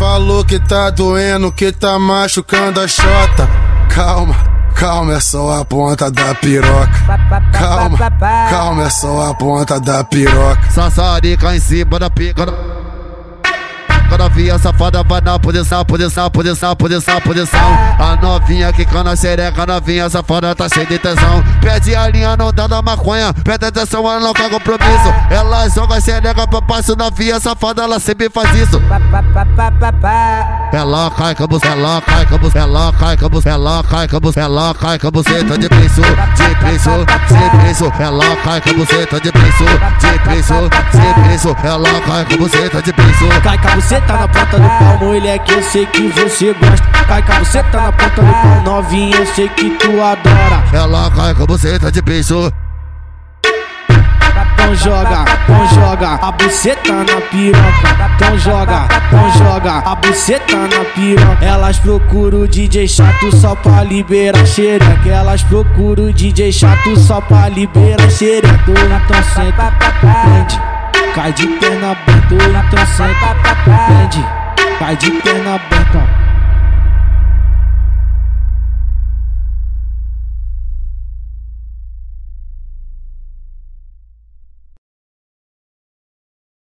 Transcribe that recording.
Falou que tá doendo, que tá machucando a chota. Calma, calma, é só a ponta da piroca. Calma, calma, é só a ponta da piroca. Sassarica em cima da pica. Novinha safada vai na posição, posição, posição, posição, posição. A novinha que cana xereca, novinha safada tá cheia de tesão. Pede a linha, não dá da maconha. Pede atenção, ela não quer compromisso. Ela joga xereca pra baixo, novinha safada, ela sempre faz isso. Ela cai com você, ela cai com você, ela cai com você, ela cai com você, ela cai com você, tá de preço, de preço, de preço. Ela cai com você, tá de preço, de preço, de preço. Ela cai com você, tá de preço. Cai com tá na ponta do pau, moleque, eu sei que você gosta. Cai com tá na ponta do pau, novinha, eu sei que tu adora. Ela cai com tá de preço. Então joga, então joga a buceta na piroca. Então joga, então joga a buceta na piroca. Elas procuram o DJ chato só pra liberar xereca. Elas procuram o DJ chato só pra liberar xereca. Então senta, prende, cai de perna aberta. Então senta, prende, cai de perna aberta.